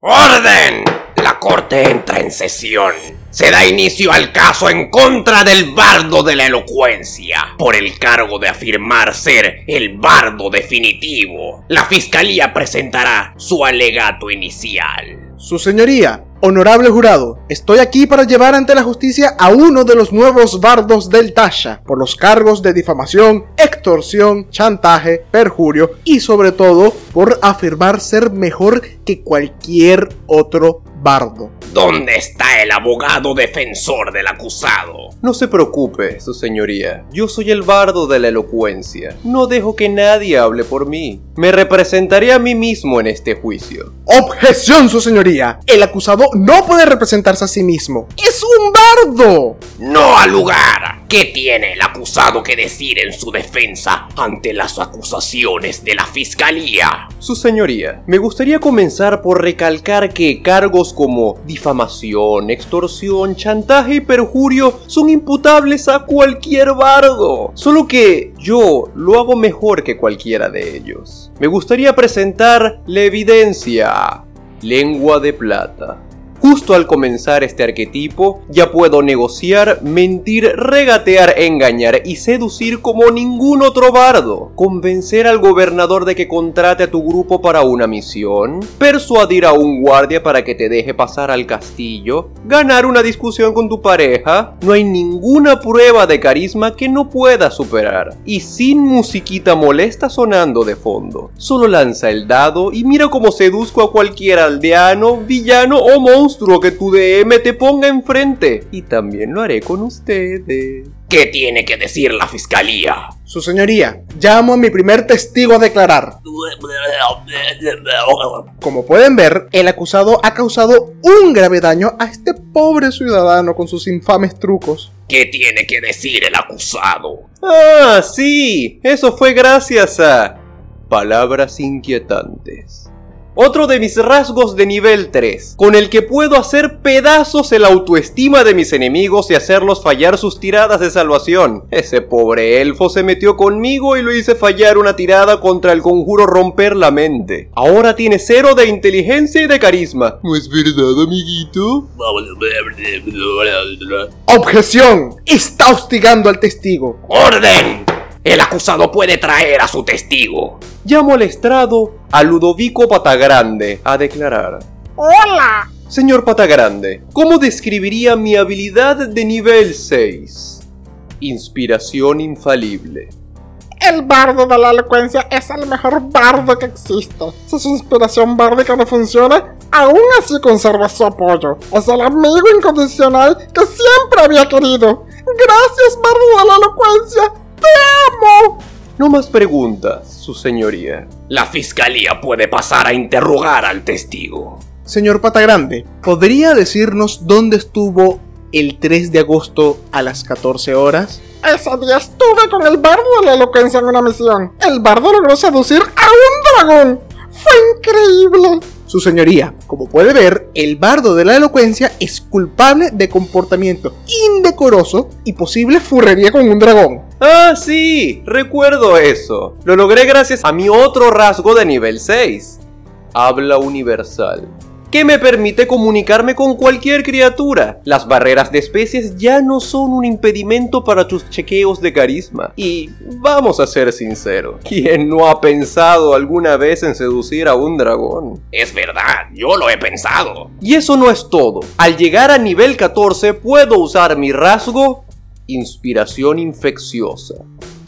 ¡Orden! La corte entra en sesión. Se da inicio al caso en contra del bardo de la elocuencia, por el cargo de afirmar ser el bardo definitivo. La fiscalía presentará su alegato inicial. Su señoría, Honorable jurado, estoy aquí para llevar ante la justicia a uno de los nuevos bardos del Tasha por los cargos de difamación, extorsión, chantaje, perjurio y sobre todo por afirmar ser mejor que cualquier otro bardo. ¿Dónde está el abogado defensor del acusado? No se preocupe, su señoría. Yo soy el bardo de la elocuencia. No dejo que nadie hable por mí. Me representaré a mí mismo en este juicio. Objeción, su señoría. El acusado no puede representarse a sí mismo. ¡Es un bardo! No al lugar. ¿Qué tiene el acusado que decir en su defensa ante las acusaciones de la fiscalía? Su señoría, me gustaría comenzar por recalcar que cargos como difamación, extorsión, chantaje y perjurio son imputables a cualquier bardo. Solo que yo lo hago mejor que cualquiera de ellos. Me gustaría presentar la evidencia. Lengua de plata. Justo al comenzar este arquetipo, ya puedo negociar, mentir, regatear, engañar y seducir como ningún otro bardo. Convencer al gobernador de que contrate a tu grupo para una misión. Persuadir a un guardia para que te deje pasar al castillo. Ganar una discusión con tu pareja. No hay ninguna prueba de carisma que no pueda superar. Y sin musiquita molesta sonando de fondo. Solo lanza el dado y mira cómo seduzco a cualquier aldeano, villano o monstruo que tu DM te ponga enfrente. Y también lo haré con ustedes. ¿Qué tiene que decir la fiscalía? Su señoría, llamo a mi primer testigo a declarar. Como pueden ver, el acusado ha causado un grave daño a este pobre ciudadano con sus infames trucos. ¿Qué tiene que decir el acusado? Ah, sí, eso fue gracias a palabras inquietantes. Otro de mis rasgos de nivel 3, con el que puedo hacer pedazos el autoestima de mis enemigos y hacerlos fallar sus tiradas de salvación. Ese pobre elfo se metió conmigo y lo hice fallar una tirada contra el conjuro romper la mente. Ahora tiene cero de inteligencia y de carisma. ¿No es verdad, amiguito? Objeción. Está hostigando al testigo. ¡Orden! El acusado puede traer a su testigo. Llamo al estrado a Ludovico Patagrande a declarar. Hola. Señor Patagrande, ¿cómo describiría mi habilidad de nivel 6? Inspiración infalible. El bardo de la elocuencia es el mejor bardo que existe. Si su inspiración bárdica no funciona, aún así conserva su apoyo. Es el amigo incondicional que siempre había querido. Gracias, bardo de la elocuencia. ¡Te amo! No más preguntas, su señoría. La fiscalía puede pasar a interrogar al testigo. Señor Patagrande, ¿podría decirnos dónde estuvo el 3 de agosto a las 14 horas? Ese día estuve con el bardo de la elocuencia en una misión. El bardo logró seducir a un dragón. ¡Fue increíble! Su señoría, como puede ver, el bardo de la elocuencia es culpable de comportamiento indecoroso y posible furrería con un dragón. Ah, sí, recuerdo eso. Lo logré gracias a mi otro rasgo de nivel 6. Habla universal que me permite comunicarme con cualquier criatura. Las barreras de especies ya no son un impedimento para tus chequeos de carisma. Y vamos a ser sinceros, ¿quién no ha pensado alguna vez en seducir a un dragón? Es verdad, yo lo he pensado. Y eso no es todo. Al llegar a nivel 14 puedo usar mi rasgo Inspiración infecciosa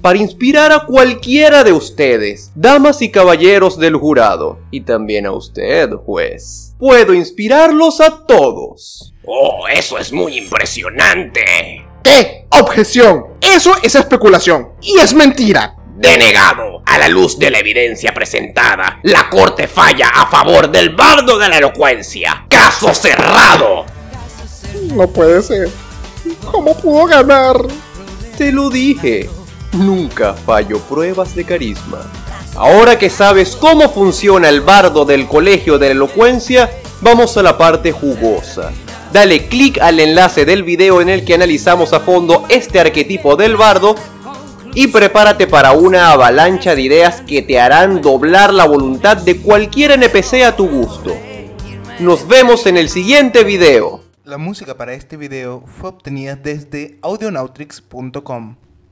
para inspirar a cualquiera de ustedes, damas y caballeros del jurado, y también a usted, juez. Puedo inspirarlos a todos. Oh, eso es muy impresionante. ¿Qué? Objeción. Eso es especulación. Y es mentira. Denegado. A la luz de la evidencia presentada, la corte falla a favor del bardo de la elocuencia. Caso cerrado. No puede ser. ¿Cómo pudo ganar? Te lo dije. Nunca fallo pruebas de carisma. Ahora que sabes cómo funciona el bardo del colegio de la elocuencia, vamos a la parte jugosa. Dale clic al enlace del video en el que analizamos a fondo este arquetipo del bardo y prepárate para una avalancha de ideas que te harán doblar la voluntad de cualquier NPC a tu gusto. Nos vemos en el siguiente video. La música para este video fue obtenida desde audionautrix.com.